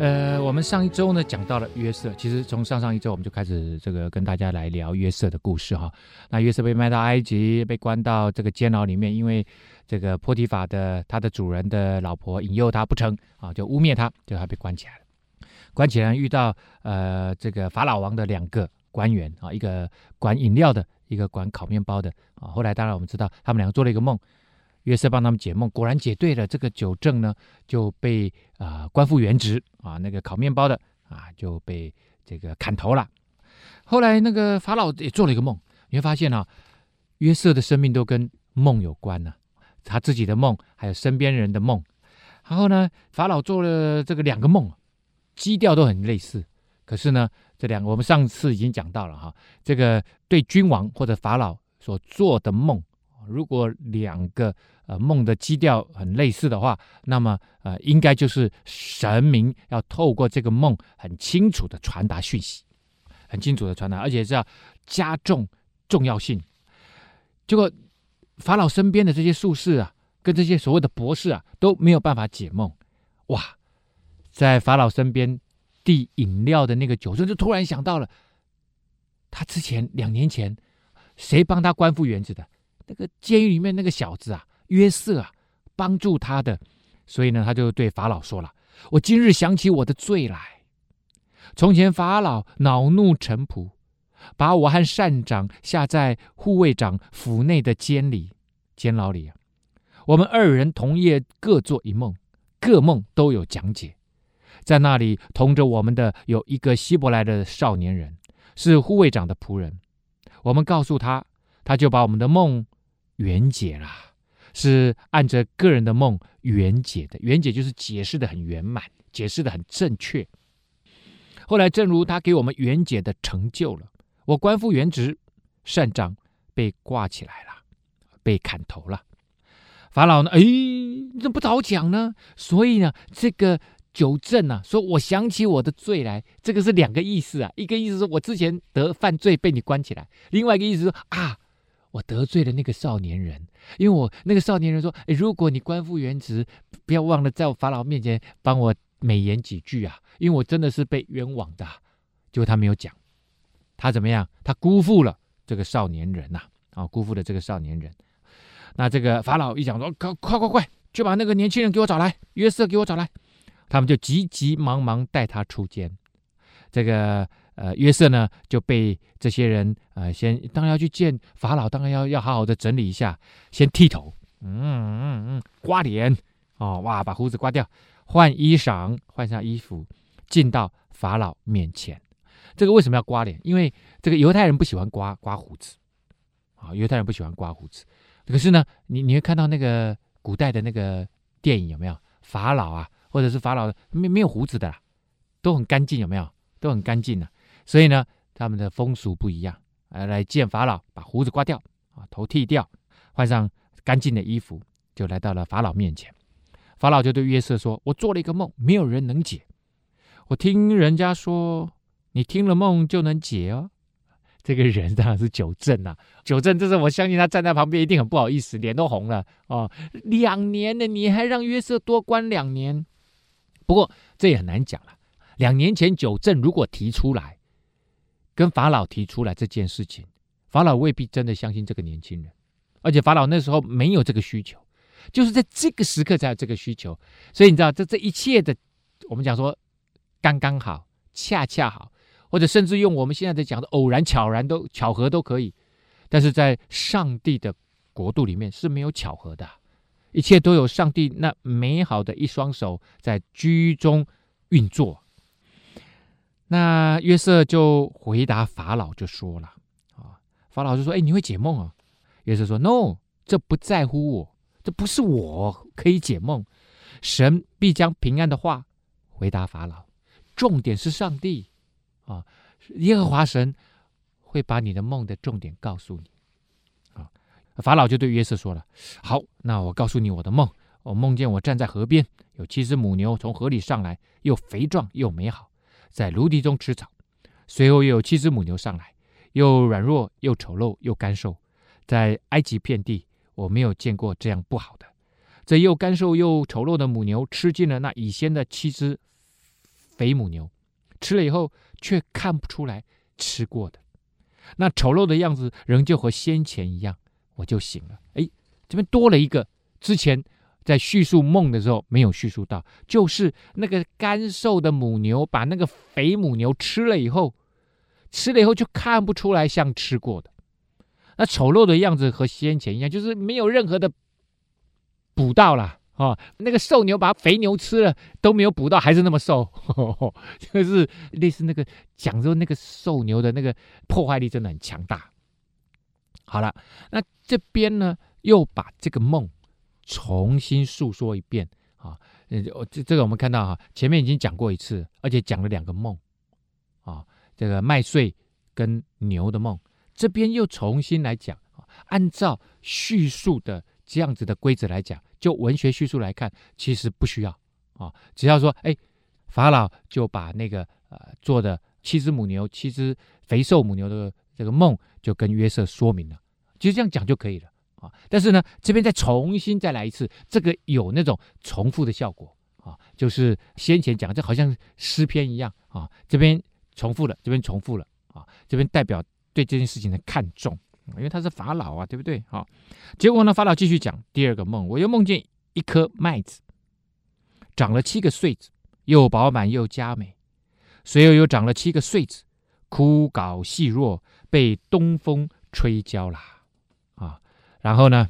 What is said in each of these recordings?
呃，我们上一周呢讲到了约瑟，其实从上上一周我们就开始这个跟大家来聊约瑟的故事哈。那约瑟被卖到埃及，被关到这个监牢里面，因为这个波提法的他的主人的老婆引诱他不成啊，就污蔑他，就他被关起来了。关起来遇到呃这个法老王的两个官员啊，一个管饮料的，一个管烤面包的啊。后来当然我们知道他们两个做了一个梦。约瑟帮他们解梦，果然解对了。这个酒正呢就被啊、官复原职啊，那个烤面包的啊就被这个砍头了。后来那个法老也做了一个梦，你会发现啊，约瑟的生命都跟梦有关呢、他自己的梦，还有身边人的梦。然后呢，法老做了这个两个梦，基调都很类似。可是呢，这两个我们上次已经讲到了哈，这个对君王或者法老所做的梦，如果两个呃，梦的基调很类似的话，那么呃，应该就是神明要透过这个梦，很清楚的传达讯息，很清楚的传达，而且是要加重重要性。结果法老身边的这些术士啊，跟这些所谓的博士啊，都没有办法解梦。哇，在法老身边递饮料的那个酒政就突然想到了，他之前两年前谁帮他官复原职的？那个监狱里面那个小子啊。约瑟啊，帮助他的，所以呢，他就对法老说了：“我今日想起我的罪来。从前法老恼怒臣仆，把我和善长下在护卫长府内的监里监牢里啊。我们二人同夜各做一梦，各梦都有讲解。在那里同着我们的有一个希伯来的少年人，是护卫长的仆人。我们告诉他，他就把我们的梦圆解了。”是按着个人的梦圆解的，圆解就是解释得很圆满，解释得很正确。后来，正如他给我们圆解的成就了，我官复原职，善长被挂起来了，被砍头了。法老呢？哎，你怎么不早讲呢？所以呢，这个酒政啊，说我想起我的罪来，这个是两个意思啊。一个意思是我之前得犯罪被你关起来，另外一个意思说啊。我得罪了那个少年人，因为我那个少年人说：“诶，如果你官复原职，不要忘了在我法老面前帮我美言几句啊，因为我真的是被冤枉的。”结果他没有讲，他怎么样？他辜负了这个少年人呐！啊，辜负了这个少年人。那这个法老一讲说：“快快快快，就把那个年轻人给我找来，约瑟给我找来。”他们就急急忙忙带他出监。这个。呃，约瑟呢就被这些人呃，先当然要去见法老，当然要要好好的整理一下，先剃头，嗯嗯嗯，刮脸，哦哇，把胡子刮掉，换衣裳，换上衣服，进到法老面前。这个为什么要刮脸？因为这个犹太人不喜欢刮刮胡子，啊、犹太人不喜欢刮胡子。可是呢，你你会看到那个古代的那个电影有没有？法老啊，或者是法老没没有胡子的啦，都很干净，有没有？都很干净的。所以呢，他们的风俗不一样，来来见法老，把胡子刮掉，啊，头剃掉，换上干净的衣服，就来到了法老面前。法老就对约瑟说：“我做了一个梦，没有人能解。我听人家说，你听了梦就能解哦。”这个人当然是酒政啊，酒政，这是我相信他站在旁边一定很不好意思，脸都红了哦。两年了，你还让约瑟多关两年？不过这也很难讲了。两年前九正如果提出来。跟法老提出来这件事情，法老未必真的相信这个年轻人，而且法老那时候没有这个需求，就是在这个时刻才有这个需求，所以你知道这这一切的，我们讲说刚刚好，恰恰好，或者甚至用我们现在在讲的偶然、巧然都巧合都可以，但是在上帝的国度里面是没有巧合的，一切都有上帝那美好的一双手在居中运作。那约瑟就回答法老，就说了啊，法老就说：“哎，你会解梦啊？”约瑟说：“No，这不在乎我，这不是我可以解梦，神必将平安的话回答法老。重点是上帝啊，耶和华神会把你的梦的重点告诉你。啊，法老就对约瑟说了：“好，那我告诉你我的梦。我梦见我站在河边，有七只母牛从河里上来，又肥壮又美好，在芦地中吃草。随后又有七只母牛上来，又软弱又丑陋又干瘦，在埃及遍地我没有见过这样不好的。这又干瘦又丑陋的母牛吃尽了那以先的七只肥母牛，吃了以后却看不出来吃过的。”那丑陋的样子仍旧和先前一样，我就醒了。哎，这边多了一个，之前在叙述梦的时候没有叙述到，就是那个干瘦的母牛把那个肥母牛吃了以后，吃了以后就看不出来像吃过的。那丑陋的样子和先前一样，就是没有任何的补到了。哦，那个瘦牛把肥牛吃了都没有补到，还是那么瘦，就是类似那个讲说那个瘦牛的那个破坏力真的很强大。好了，那这边呢又把这个梦重新诉说一遍。啊，呃，这这个我们看到哈，前面已经讲过一次，而且讲了两个梦。啊，这个麦穗跟牛的梦，这边又重新来讲，按照叙述的这样子的规则来讲。就文学叙述来看，其实不需要。啊，只要说，哎，法老就把那个呃做的七只母牛、七只肥瘦母牛的这个梦，就跟约瑟说明了，其实这样讲就可以了啊。但是呢，这边再重新再来一次，这个有那种重复的效果啊，就是先前讲，这好像诗篇一样啊，这边重复了，这边重复了啊，这边代表对这件事情的看重。因为他是法老啊，对不对？好，结果呢，法老继续讲第二个梦，我又梦见一颗麦子长了七个穗子，又饱满又佳美，随后又长了七个穗子，枯槁细弱，被东风吹焦了啊。然后呢，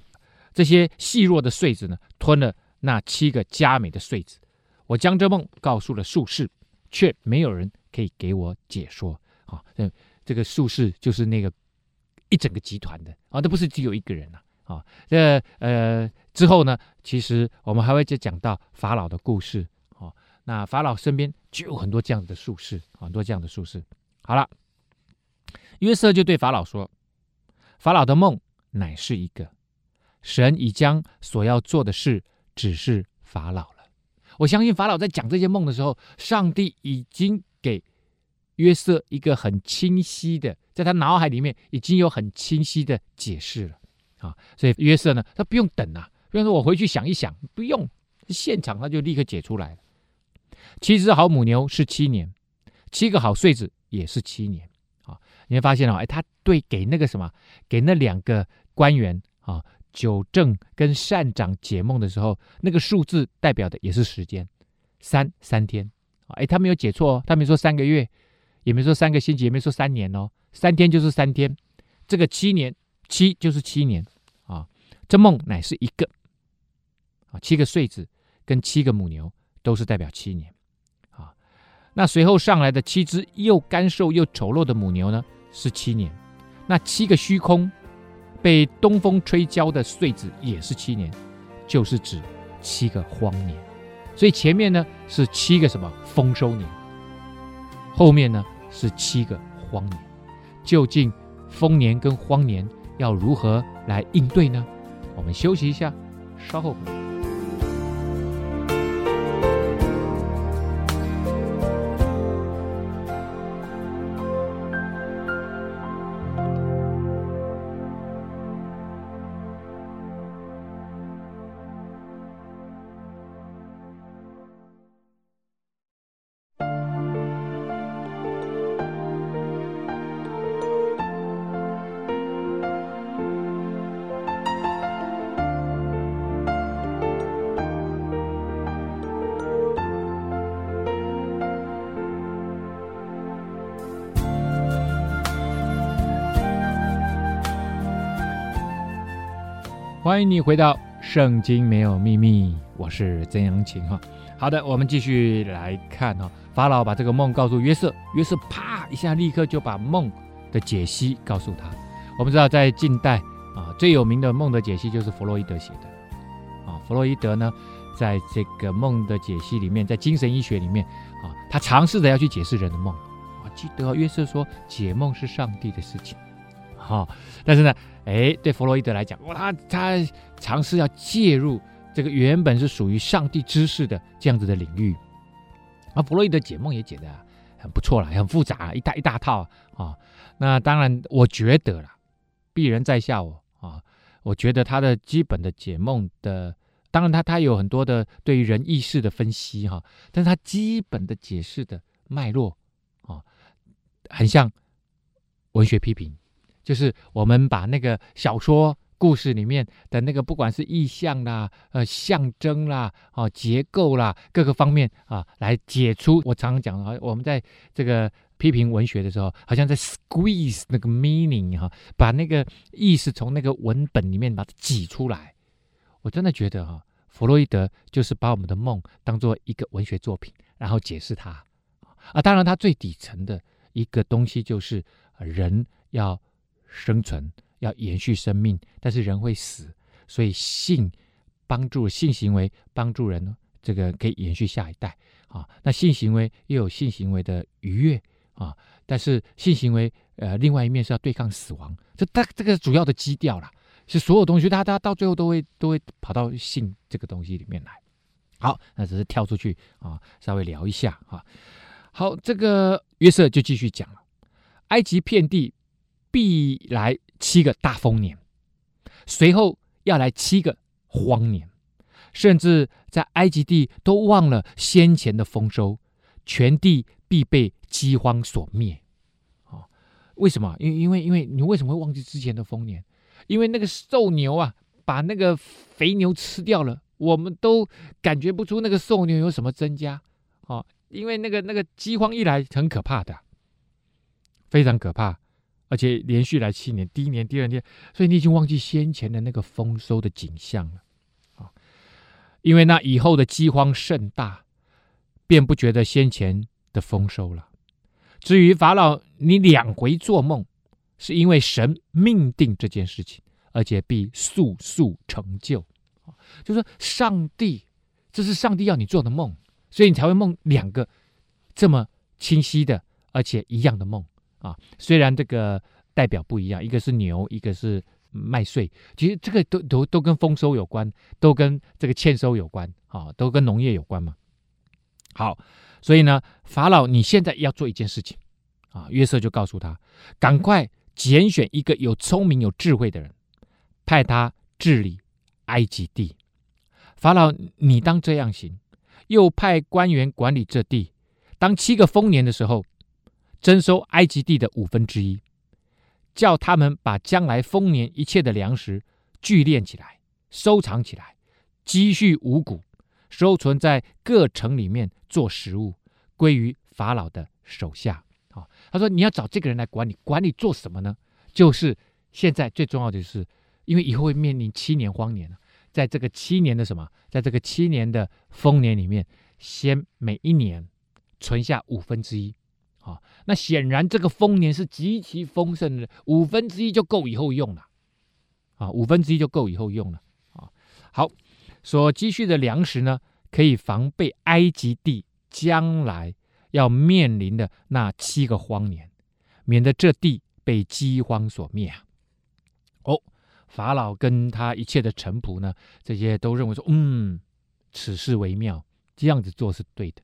这些细弱的穗子呢，吞了那七个佳美的穗子。我将这梦告诉了术士，却没有人可以给我解说啊。这这个术士就是那个。一整个集团的啊，这不是只有一个人呐啊！这呃之后呢，其实我们还会再讲到法老的故事啊。那法老身边就有很多这样的术士，很多这样的术士。好了，约瑟就对法老说：“法老的梦乃是一个，神已将所要做的事指示法老了。我相信法老在讲这些梦的时候，上帝已经给。”约瑟一个很清晰的，在他脑海里面已经有很清晰的解释了啊，所以约瑟呢，他不用等啊，不用说我回去想一想，不用，现场他就立刻解出来了。七只好母牛是七年，七个好穗子也是七年啊。你会发现哦，哎，他对给那个什么，给那两个官员啊，九正跟善长解梦的时候，那个数字代表的也是时间，三三天啊，哎，他没有解错哦，他没说三个月。也没说三个星期，也没说三年哦，三天就是三天，这个七年七就是七年啊。这梦乃是一个啊，七个穗子跟七个母牛都是代表七年啊。那随后上来的七只又干瘦又丑陋的母牛呢，是七年。那七个虚空被东风吹焦的穗子也是七年，就是指七个荒年。所以前面呢是七个什么丰收年，后面呢？是七个荒年，究竟丰年跟荒年要如何来应对呢？我们休息一下，稍后。欢迎你回到《圣经没有秘密》，我是曾阳晴哈。好的，我们继续来看哈。法老把这个梦告诉约瑟，约瑟啪一下立刻就把梦的解析告诉他。我们知道，在近代啊，最有名的梦的解析就是弗洛伊德写的啊。弗洛伊德呢，在这个梦的解析里面，在精神医学里面啊，他尝试着要去解释人的梦我，记得约瑟说解梦是上帝的事情，哈、哦。但是呢，哎，对弗洛伊德来讲，哇，他他尝试要介入这个原本是属于上帝知识的这样子的领域。而弗洛伊德解梦也解得很不错了，很复杂，一大一大套啊、那当然，我觉得啦，鄙人在下我啊、我觉得他的基本的解梦的。当然他，他他有很多的对于人意识的分析哈，但是他基本的解释的脉络啊，很像文学批评，就是我们把那个小说故事里面的那个，不管是意象啦、呃象征啦、啊结构啦各个方面啊，来解出。我常常讲啊，我们在这个批评文学的时候，好像在 squeeze 那个 meaning 哈，把那个意思从那个文本里面把它挤出来。我真的觉得哈，弗洛伊德就是把我们的梦当做一个文学作品，然后解释它啊。当然，它最底层的一个东西就是人要生存，要延续生命，但是人会死，所以性帮助性行为帮助人，这个可以延续下一代啊。那性行为又有性行为的愉悦啊，但是性行为呃，另外一面是要对抗死亡，这它这个主要的基调啦。是所有东西，它它到最后都会都会跑到性这个东西里面来。好，那只是跳出去啊，稍微聊一下啊。好，这个约瑟就继续讲了：埃及遍地必来七个大丰年，随后要来七个荒年，甚至在埃及地都忘了先前的丰收，全地必被饥荒所灭。啊，为什么？因因为因为你为什么会忘记之前的丰年？因为那个瘦牛啊，把那个肥牛吃掉了，我们都感觉不出那个瘦牛有什么增加哦。因为那个那个饥荒一来，很可怕的，非常可怕，而且连续来七年，第一年、第二年，所以你已经忘记先前的那个丰收的景象了啊。因为那以后的饥荒甚大，便不觉得先前的丰收了。至于法老，你两回做梦。是因为神命定这件事情，而且必速速成就。就是说，上帝，这是上帝要你做的梦，所以你才会梦两个这么清晰的，而且一样的梦啊。虽然这个代表不一样，一个是牛，一个是麦穗，其实这个都都都跟丰收有关，都跟这个欠收有关啊，都跟农业有关嘛。好，所以呢，法老，你现在要做一件事情啊。约瑟就告诉他，赶快。拣选一个有聪明有智慧的人，派他治理埃及地。法老，你当这样行，又派官员管理这地。当七个丰年的时候，征收埃及地的五分之一，叫他们把将来丰年一切的粮食聚敛起来，收藏起来，积蓄五谷，收存在各城里面做食物，归于法老的手下。啊，他说你要找这个人来管理，管理做什么呢？就是现在最重要的就是，因为以后会面临七年荒年，在这个七年的什么，在这个七年的丰年里面，先每一年存下五分之一。啊，那显然这个丰年是极其丰盛的，五分之一就够以后用了。啊，五分之一就够以后用了。啊，好，所积蓄的粮食呢，可以防备埃及地将来。要面临的那七个荒年，免得这地被饥荒所灭啊！哦，法老跟他一切的臣仆呢，这些都认为说，嗯，此事为妙，这样子做是对的。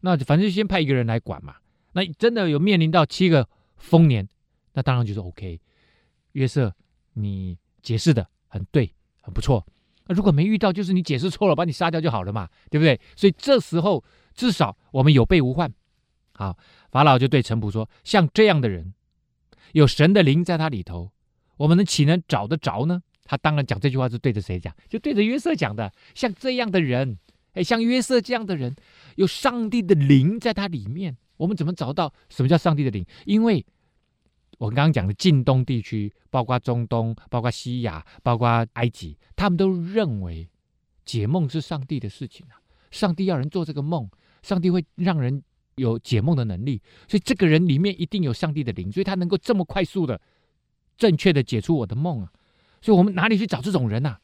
那反正就先派一个人来管嘛。那真的有面临到七个丰年，那当然就是 OK。约瑟，你解释的很对，很不错。那如果没遇到，就是你解释错了，把你杀掉就好了嘛，对不对？所以这时候。至少我们有备无患。好，法老就对臣仆说：“像这样的人，有神的灵在他里头，我们能岂能找得着呢？”他当然讲这句话是对着谁讲？就对着约瑟讲的。像这样的人，哎，像约瑟这样的人，有上帝的灵在他里面，我们怎么找到什么叫上帝的灵？因为我刚刚讲的近东地区，包括中东，包括西亚，包括埃及，他们都认为解梦是上帝的事情啊，上帝要人做这个梦。上帝会让人有解梦的能力，所以这个人里面一定有上帝的灵，所以他能够这么快速的、正确的解出我的梦啊！所以我们哪里去找这种人啊？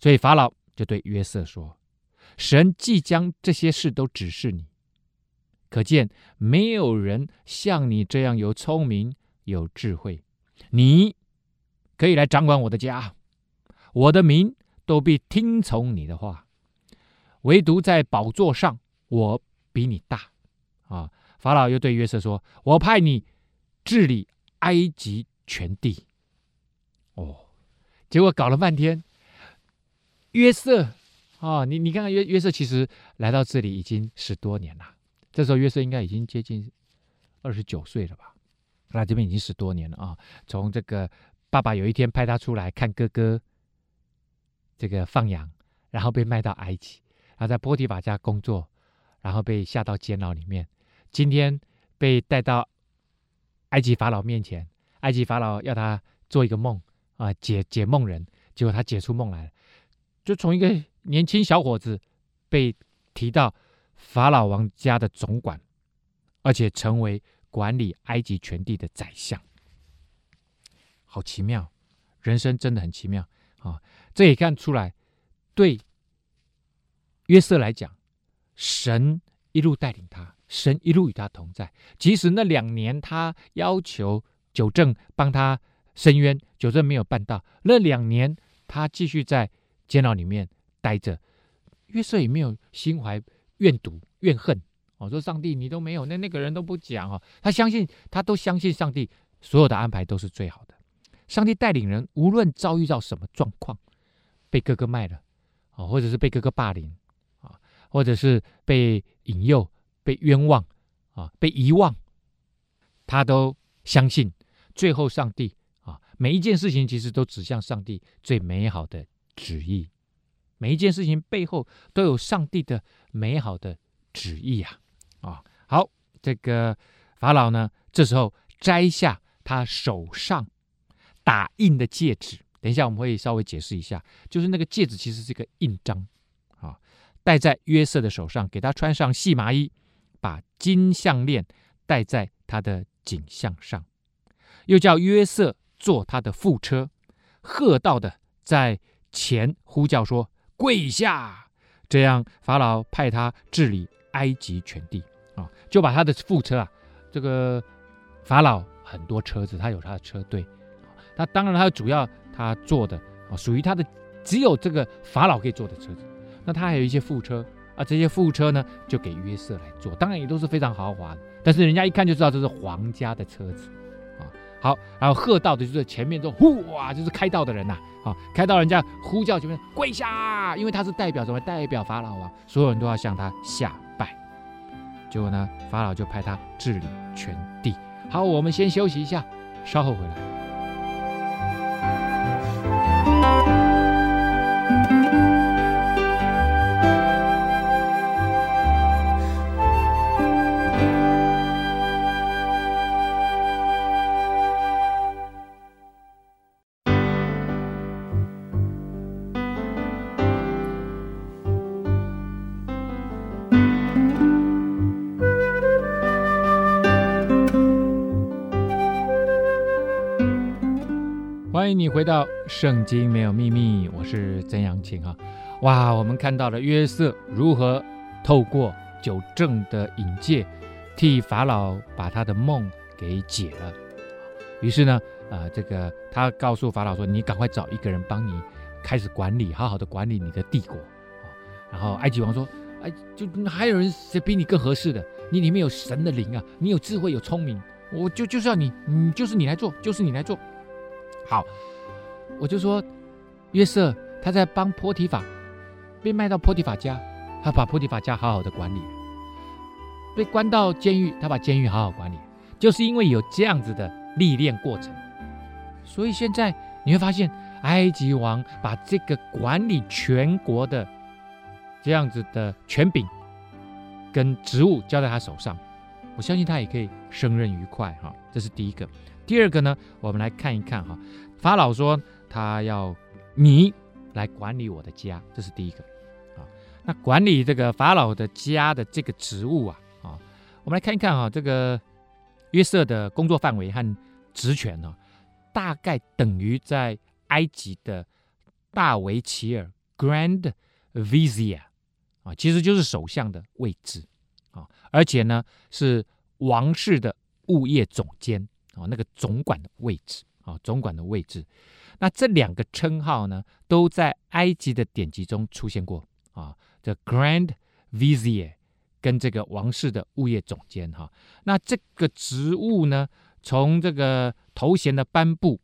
所以法老就对约瑟说：“神即将这些事都指示你，可见没有人像你这样有聪明有智慧。你可以来掌管我的家，我的民都必听从你的话。唯独在宝座上，我比你大。”啊！法老又对约瑟说：“我派你治理埃及全地。”哦，结果搞了半天，约瑟。啊、你你看看约约瑟，其实来到这里已经十多年了。这时候约瑟应该已经接近二十九岁了吧？来这边已经十多年了啊！从这个爸爸有一天派他出来看哥哥这个放羊，然后被卖到埃及，然后在波提法家工作，然后被下到监牢里面。今天被带到埃及法老面前，埃及法老要他做一个梦啊，解解梦人，结果他解出梦来了，就从一个。年轻小伙子被提到法老王家的总管，而且成为管理埃及全地的宰相，好奇妙，人生真的很奇妙啊！这也看出来，对约瑟来讲，神一路带领他，神一路与他同在。即使那两年他要求九正帮他伸冤，九正没有办到，那两年他继续在监牢里面。待着，约瑟也没有心怀怨毒怨恨。我、哦、说上帝，你都没有，那那个人都不讲哦。他相信，他都相信上帝所有的安排都是最好的。上帝带领人，无论遭遇到什么状况，被哥哥卖了啊、哦，或者是被哥哥霸凌啊、或者是被引诱、被冤枉啊、被遗忘，他都相信最后上帝啊、每一件事情其实都指向上帝最美好的旨意。每一件事情背后都有上帝的美好的旨意啊！啊，好，这个法老呢，这时候摘下他手上打印的戒指。等一下我们会稍微解释一下，就是那个戒指其实是一个印章啊，戴在约瑟的手上，给他穿上细麻衣，把金项链戴在他的颈项上，又叫约瑟坐他的副车，喝道的在前呼叫说。跪下，这样法老派他治理埃及全地。啊，就把他的副车啊，这个法老很多车子，他有他的车队，他当然他主要他坐的啊，属于他的只有这个法老可以坐的车子，那他还有一些副车啊，这些副车呢就给约瑟来坐，当然也都是非常豪华的，但是人家一看就知道这是皇家的车子。好，然后喝道的就是前面这呼哇，就是开道的人呐、好，开道人家呼叫前面跪下，因为他是代表什么？代表法老王，所有人都要向他下拜。结果呢，法老就派他治理全地。好，我们先休息一下，稍后回来。回到《圣经没有秘密》，我是曾阳晴哈。哇，我们看到了约瑟如何透过九正的引介，替法老把他的梦给解了。于是呢，呃，这个他告诉法老说：“你赶快找一个人帮你开始管理，好好的管理你的帝国。”然后埃及王说：“哎，就还有人谁比你更合适的？你里面有神的灵啊，你有智慧有聪明，我就就是要你，你就是你来做，就是你来做。”好，我就说，约瑟他在帮波提法被卖到波提法家，他把波提法家好好的管理；被关到监狱，他把监狱好好管理。就是因为有这样子的历练过程，所以现在你会发现，埃及王把这个管理全国的这样子的权柄跟职务交在他手上，我相信他也可以胜任愉快哈。这是第一个。第二个呢，我们来看一看哈。法老说他要你来管理我的家，这是第一个啊。那管理这个法老的家的这个职务啊，啊，我们来看一看啊，这个约瑟的工作范围和职权呢，大概等于在埃及的大维齐尔 （Grand Vizier） 啊，其实就是首相的位置啊，而且呢是王室的物业总监啊，那个总管的位置啊，总管的位置。那这两个称号呢，都在埃及的典籍中出现过啊，这 Grand Vizier 跟这个王室的物业总监哈。那这个职务呢，从这个头衔的颁布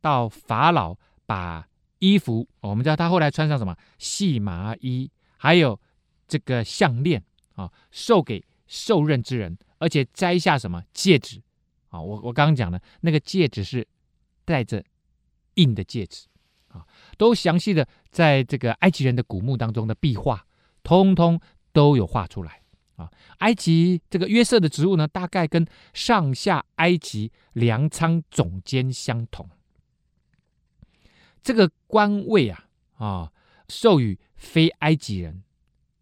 到法老把衣服，我们知道他后来穿上什么细麻衣，还有这个项链啊，授给受任之人，而且摘下什么戒指啊？我我刚刚讲的那个戒指是戴着。印的戒指，啊，都详细的在这个埃及人的古墓当中的壁画，通通都有画出来啊。埃及这个约瑟的职务呢，大概跟上下埃及粮仓总监相同。这个官位啊，啊，授予非埃及人，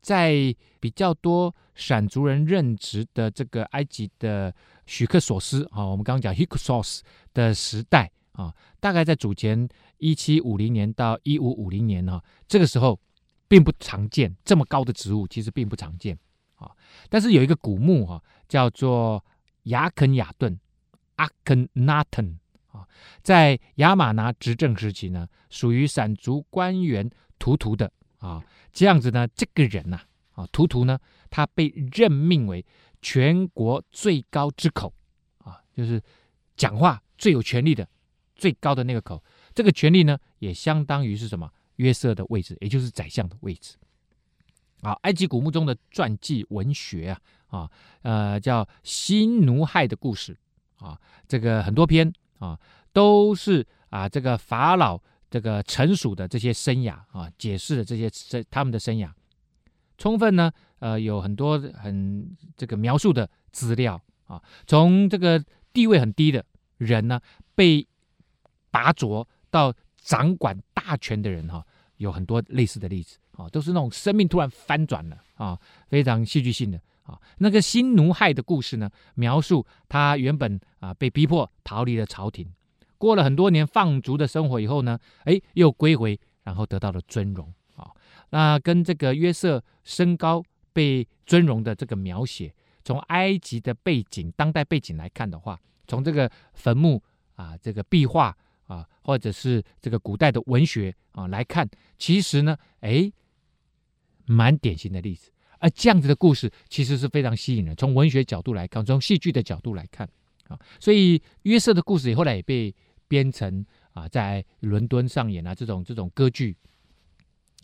在比较多闪族人任职的这个埃及的许克索斯啊，我们刚刚讲 h i k s o s 的时代。啊，大概在主前一七五零年到一五五零年呢，啊，这个时候并不常见这么高的职务，其实并不常见啊。但是有一个古墓哈，啊，叫做亚肯亚顿阿肯纳顿啊，在亚玛拿执政时期呢，属于闪族官员图图的啊。这样子呢，这个人呐啊，图图呢，他被任命为全国最高之口啊，就是讲话最有权力的。最高的那个口，这个权力呢，也相当于是什么？约瑟的位置，也就是宰相的位置。啊，埃及古墓中的传记文学啊，啊，呃，叫新奴亥的故事啊，这个很多篇啊，都是啊，这个法老这个成熟的这些生涯啊，解释的这些生他们的生涯，充分呢，呃，有很多很这个描述的资料啊，从这个地位很低的人呢，被拔擢到掌管大权的人哈，有很多类似的例子啊，都是那种生命突然翻转了啊，非常戏剧性的啊。那个新奴亥的故事呢，描述他原本啊被逼迫逃离了朝廷，过了很多年放逐的生活以后呢，哎，又归回，然后得到了尊荣啊。那跟这个约瑟升高被尊荣的这个描写，从埃及的背景、当代背景来看的话，从这个坟墓啊，这个壁画。啊，或者是这个古代的文学啊来看，其实呢，哎，蛮典型的例子。而这样子的故事其实是非常吸引人。从文学角度来看，从戏剧的角度来看，啊，所以约瑟的故事后来也被编成啊，在伦敦上演啊这种这种歌剧。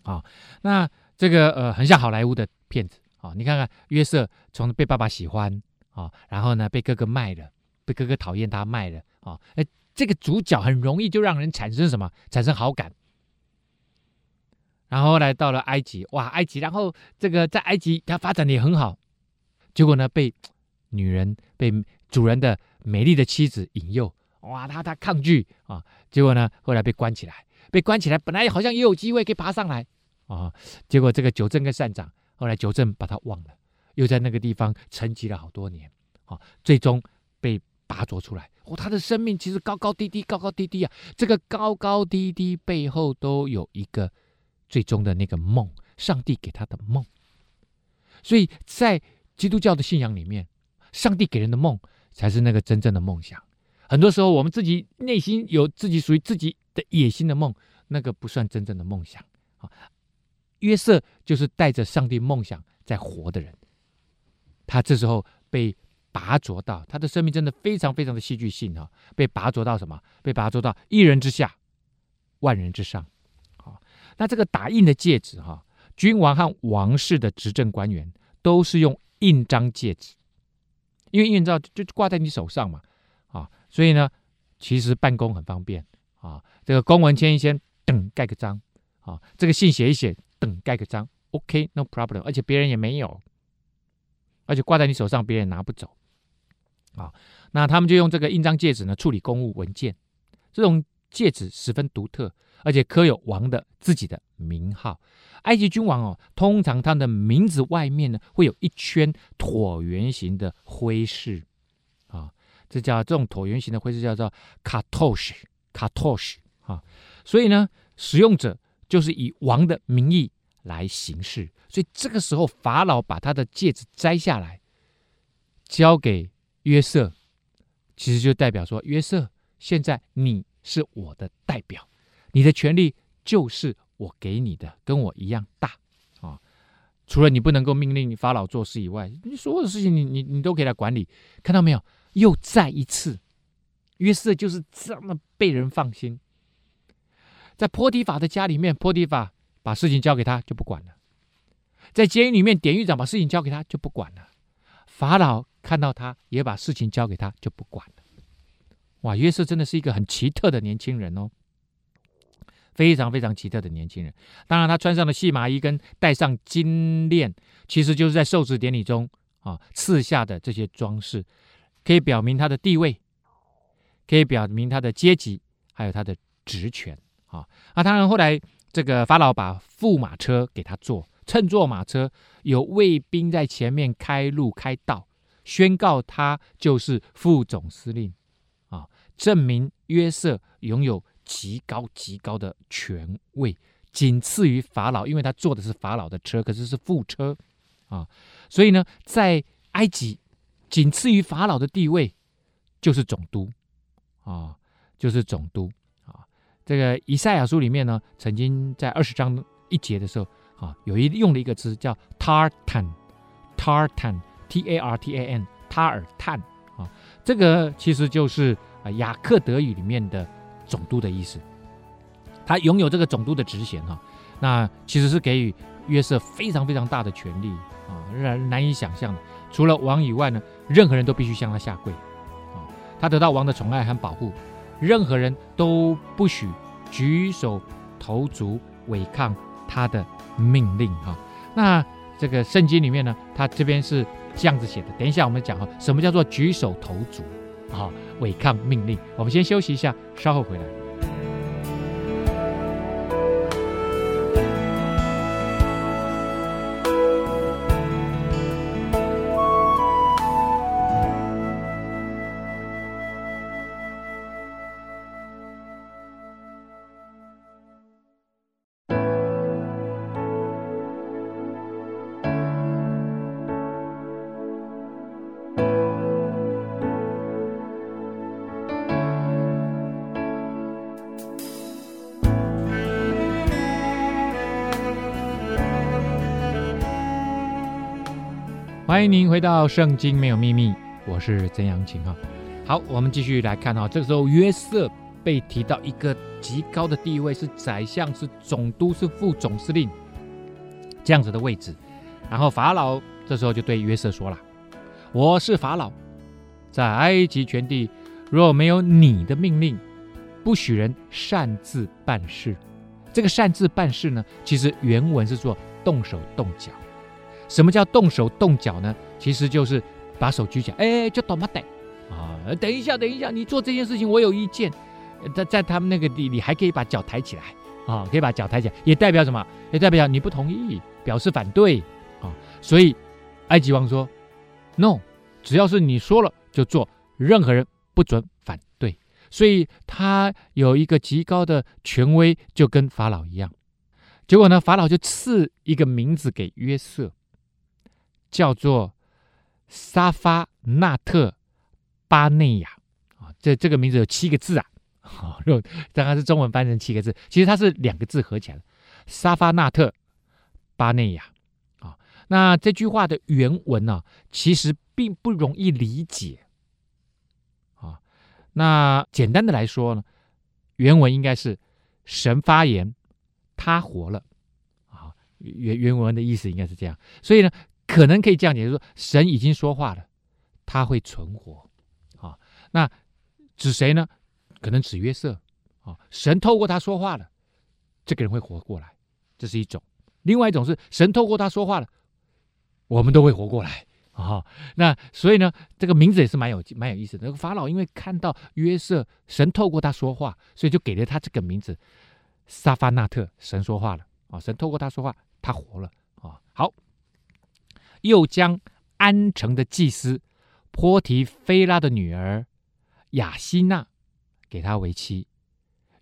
啊，那这个呃很像好莱坞的片子啊，你看看约瑟从被爸爸喜欢啊，然后呢被哥哥卖了，被哥哥讨厌他卖了啊，哎。这个主角很容易就让人产生什么？产生好感。然后来到了埃及，哇，埃及，然后这个在埃及他发展的也很好。结果呢，被女人、被主人的美丽的妻子引诱，哇，他他抗拒啊。结果呢，后来被关起来，被关起来，本来好像也有机会可以爬上来啊。结果这个九正跟善长，后来九正把他忘了，又在那个地方沉寂了好多年啊，最终拔擢出来。哦，他的生命其实高高低低，高高低低啊！这个高高低低背后都有一个最终的那个梦，上帝给他的梦。所以在基督教的信仰里面，上帝给人的梦才是那个真正的梦想。很多时候，我们自己内心有自己属于自己的野心的梦，那个不算真正的梦想啊。约瑟就是带着上帝梦想在活的人，他这时候被。拔擢到他的生命真的非常非常的戏剧性哈，被拔擢到什么？被拔擢到一人之下，万人之上。好，那这个打印的戒指哈，君王和王室的执政官员都是用印章戒指，因为印章就挂在你手上嘛，啊，所以呢，其实办公很方便啊。这个公文签一签，等盖个章啊，这个信写一写，等盖个章，OK，no problem，而且别人也没有，而且挂在你手上，别人也拿不走。啊，那他们就用这个印章戒指呢处理公务文件，这种戒指十分独特，而且刻有王的自己的名号。埃及君王哦，通常他的名字外面呢会有一圈椭圆形的徽饰，啊，这叫这种椭圆形的徽饰叫做卡托什，卡托什啊。所以呢，使用者就是以王的名义来行事。所以这个时候，法老把他的戒指摘下来，交给约瑟，其实就代表说，约瑟，现在你是我的代表，你的权利就是我给你的，跟我一样大啊。除了你不能够命令法老做事以外，你所有的事情你你你都给他管理。看到没有？又再一次，约瑟就是这么被人放心。在波提法的家里面，波提法把事情交给他就不管了；在监狱里面，典狱长把事情交给他就不管了。法老看到他也把事情交给他就不管了。哇，约瑟真的是一个很奇特的年轻人哦，非常非常奇特的年轻人。当然，他穿上了细麻衣跟戴上金链，其实就是在受职典礼中啊赐下的这些装饰，可以表明他的地位，可以表明他的阶级，还有他的职权。啊，那当然，后来这个法老把驸马车给他坐，乘坐马车，有卫兵在前面开路开道，宣告他就是副总司令，啊，证明约瑟拥有极高极高的权位，仅次于法老，因为他坐的是法老的车，可是是副车，啊，所以呢，在埃及，仅次于法老的地位就是总督，啊，就是总督。啊这个以赛亚书里面呢，曾经在二十章一节的时候，啊，有一用了一个词叫 tartan，tartan T A R T A N 塔尔探啊，这个其实就是啊雅克德语里面的总督的意思。他拥有这个总督的职衔哈，那其实是给予约瑟非常非常大的权力啊，让人难以想象的。除了王以外呢，任何人都必须向他下跪啊，他得到王的宠爱和保护。任何人都不许举手投足违抗他的命令哈。那这个圣经里面呢，他这边是这样子写的。等一下我们讲哈，什么叫做举手投足啊？违抗命令。我们先休息一下，稍后回来。欢迎您回到《圣经没有秘密》，我是曾阳晴哈。好，我们继续来看哈。这个时候约瑟被提到一个极高的地位，是宰相，是总督，是副总司令这样子的位置。然后法老这时候就对约瑟说了：“我是法老，在埃及全地若没有你的命令，不许人擅自办事。这个擅自办事呢，其实原文是说动手动脚。”什么叫动手动脚呢？其实就是把手举起来，哎，就懂吗？得啊，等一下，等一下，你做这件事情我有意见。在在他们那个地你，还可以把脚抬起来啊，可以把脚抬起来，也代表什么？也代表你不同意，表示反对啊。所以埃及王说：“No，只要是你说了就做，任何人不准反对。”所以他有一个极高的权威，就跟法老一样。结果呢，法老就赐一个名字给约瑟。叫做沙发纳特巴内亚啊，这这个名字有七个字啊，啊，当然是中文翻成七个字，其实它是两个字合起来的，沙发纳特巴内亚啊。那这句话的原文呢，其实并不容易理解啊。那简单的来说呢，原文应该是神发言，他活了啊。原原文的意思应该是这样，所以呢。可能可以这样解释说，神已经说话了，他会存活，啊，那指谁呢？可能指约瑟，啊，神透过他说话了，这个人会活过来，这是一种；另外一种是神透过他说话了，我们都会活过来，啊，那所以呢，这个名字也是蛮有蛮有意思的。法老因为看到约瑟，神透过他说话，所以就给了他这个名字，沙发纳特，神说话了，啊，神透过他说话，他活了，啊，好。又将安城的祭司波提菲拉的女儿雅西娜给他为妻，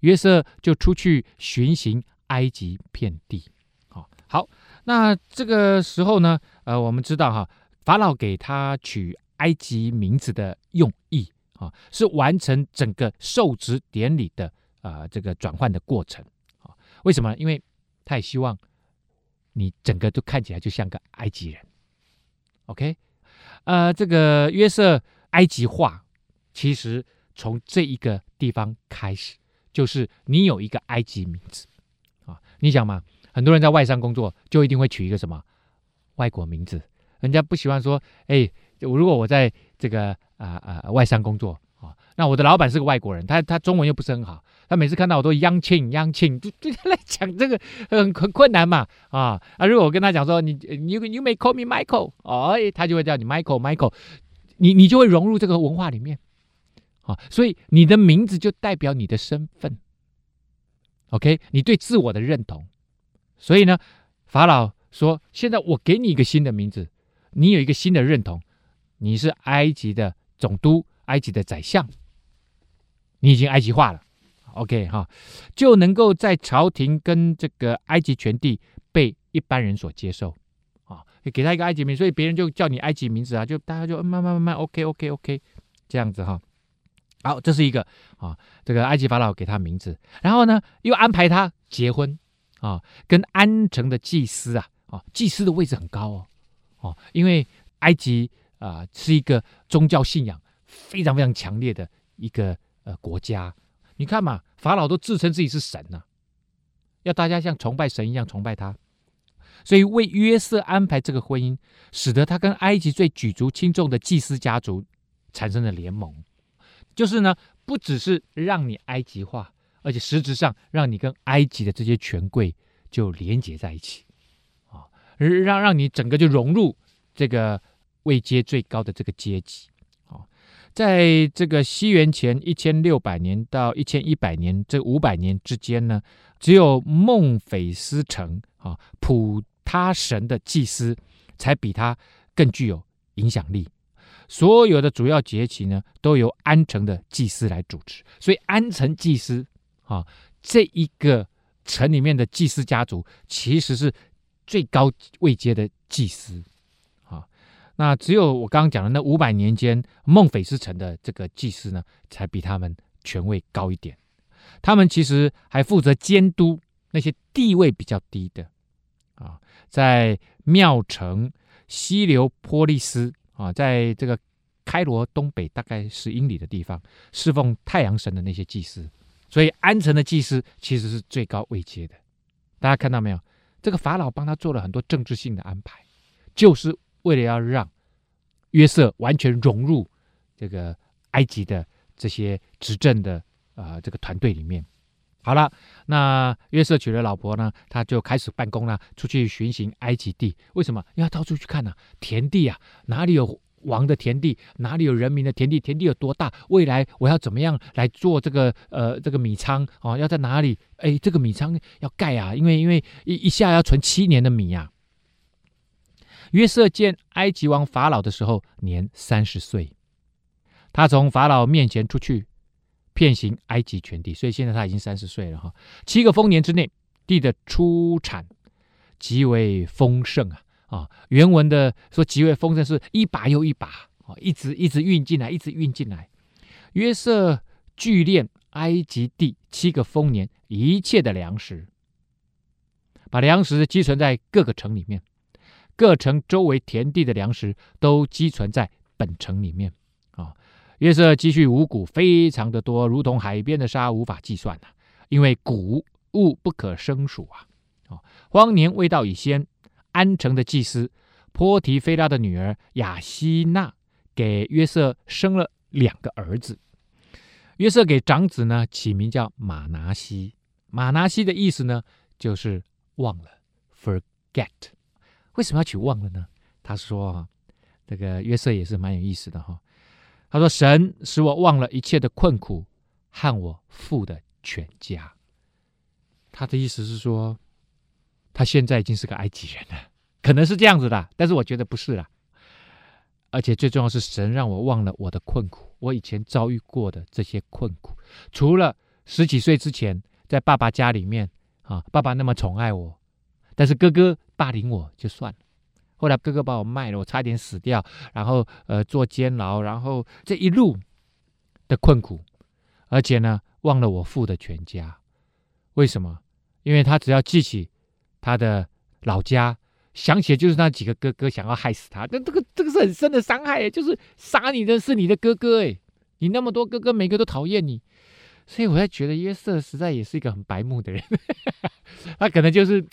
约瑟就出去巡行埃及遍地。好，好，那这个时候呢，呃，我们知道哈，法老给他取埃及名字的用意啊，是完成整个受职典礼的啊、呃、这个转换的过程啊。为什么？因为他也希望你整个都看起来就像个埃及人。OK，呃，这个约瑟埃及化，其实从这一个地方开始，就是你有一个埃及名字啊。你想嘛，很多人在外商工作，就一定会取一个什么外国名字，人家不喜欢说，哎，如果我在这个啊啊外商工作啊，那我的老板是个外国人，他他中文又不是很好。他每次看到我都央庆央庆，就对他来讲这个很很困难嘛啊啊！如果我跟他讲说你你 you may call me Michael，哦，他就会叫你 Michael Michael，你你就会融入这个文化里面啊。所以你的名字就代表你的身份，OK？你对自我的认同。所以呢，法老说：现在我给你一个新的名字，你有一个新的认同，你是埃及的总督，埃及的宰相，你已经埃及化了。OK 哈，就能够在朝廷跟这个埃及全地被一般人所接受啊，给他一个埃及名，所以别人就叫你埃及名字啊，就大家就慢慢慢慢 OK OK OK 这样子哈。好，这是一个啊，这个埃及法老给他名字，然后呢又安排他结婚啊，跟安城的祭司啊啊，祭司的位置很高哦哦，因为埃及啊是一个宗教信仰非常非常强烈的一个呃国家。你看嘛，法老都自称自己是神呐、要大家像崇拜神一样崇拜他，所以为约瑟安排这个婚姻，使得他跟埃及最举足轻重的祭司家族产生了联盟，就是呢，不只是让你埃及化，而且实质上让你跟埃及的这些权贵就连结在一起，啊，让让你整个就融入这个位阶最高的这个阶级。在这个西元前一千六百年到一千一百年这五百年之间呢，只有孟菲斯城啊普他神的祭司才比他更具有影响力。所有的主要节期呢，都由安城的祭司来主持。所以安城祭司啊，这一个城里面的祭司家族，其实是最高位阶的祭司。那只有我刚刚讲的那五百年间，孟菲斯城的这个祭司呢，才比他们权位高一点。他们其实还负责监督那些地位比较低的啊，在庙城希留波利斯啊，在这个开罗东北大概十英里的地方，侍奉太阳神的那些祭司。所以安城的祭司其实是最高位阶的。大家看到没有？这个法老帮他做了很多政治性的安排，就是。为了要让约瑟完全融入这个埃及的这些执政的啊、呃、这个团队里面，好了，那约瑟娶了老婆呢，他就开始办公了，出去巡行埃及地。为什么？因为他到处去看呢、啊？田地啊，哪里有王的田地，哪里有人民的田地，田地有多大？未来我要怎么样来做这个呃这个米仓啊、哦？要在哪里？哎，这个米仓要盖啊，因为因为一一下要存七年的米、啊。约瑟见埃及王法老的时候，年三十岁。他从法老面前出去，遍行埃及全地，所以现在他已经三十岁了哈。七个丰年之内，地的出产极为丰盛啊啊！原文的说极为丰盛，是一把又一把啊，一直一直运进来，一直运进来。约瑟聚敛埃及地七个丰年一切的粮食，把粮食积存在各个城里面。各城周围田地的粮食都积存在本城里面啊。约瑟积蓄五谷非常的多，如同海边的沙无法计算呐、因为谷物不可胜数啊。啊，荒年未到已先，安城的祭司波提菲拉的女儿雅西娜给约瑟生了两个儿子。约瑟给长子呢起名叫马拿西，马拿西的意思呢就是忘了，forget。为什么要取忘了呢？他说：“这个约瑟也是蛮有意思的哈。他说：‘神使我忘了一切的困苦和我父的全家。’他的意思是说，他现在已经是个埃及人了，可能是这样子的，但是我觉得不是啦。而且最重要是，神让我忘了我的困苦，我以前遭遇过的这些困苦。除了十几岁之前在爸爸家里面啊，爸爸那么宠爱我。”但是哥哥霸凌我就算了，后来哥哥把我卖了，我差点死掉，然后呃坐监牢，然后这一路的困苦，而且呢忘了我父的全家，为什么？因为他只要记起他的老家，想起来就是那几个哥哥想要害死他，那这个这个是很深的伤害，就是杀你的是你的哥哥，哎，你那么多哥哥，每个都讨厌你。所以我才觉得约瑟实在也是一个很白目的人，他可能就是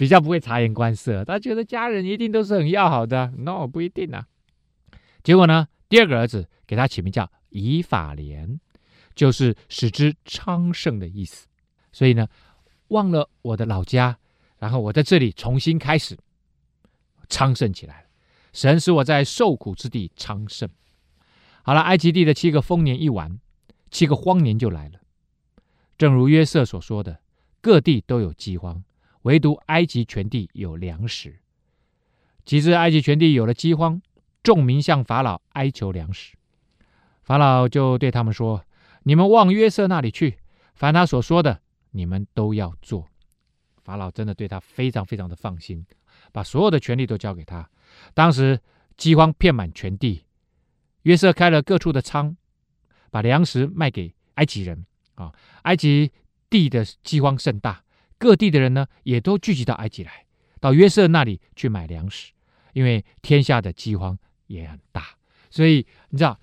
比较不会察言观色，他觉得家人一定都是很要好的，no 不一定啊。结果呢，第二个儿子给他起名叫以法莲，就是使之昌盛的意思。所以呢，忘了我的老家，然后我在这里重新开始昌盛起来。神使我在受苦之地昌盛。好了，埃及地的七个丰年一完。七个荒年就来了，正如约瑟所说的，各地都有饥荒，唯独埃及全地有粮食。及至埃及全地有了饥荒，众民向法老哀求粮食，法老就对他们说：“你们往约瑟那里去，凡他所说的，你们都要做。”法老真的对他非常非常的放心，把所有的权力都交给他。当时饥荒遍满全地，约瑟开了各处的仓。把粮食卖给埃及人啊！埃及地的饥荒甚大，各地的人呢也都聚集到埃及来，到约瑟那里去买粮食，因为天下的饥荒也很大，所以你知道，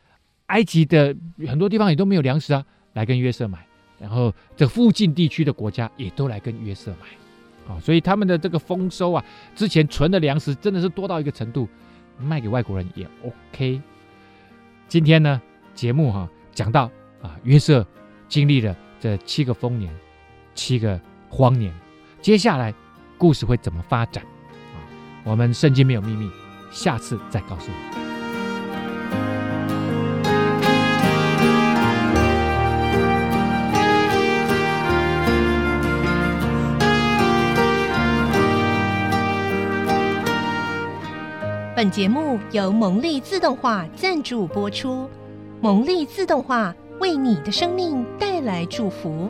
埃及的很多地方也都没有粮食啊，来跟约瑟买，然后这附近地区的国家也都来跟约瑟买啊，所以他们的这个丰收啊，之前存的粮食真的是多到一个程度，卖给外国人也 OK。今天呢，节目哈、讲到啊，约瑟经历了这七个丰年，七个荒年，接下来故事会怎么发展啊？我们圣经没有秘密，下次再告诉你。本节目由蒙利自动化赞助播出。蒙利自动化为你的生命带来祝福。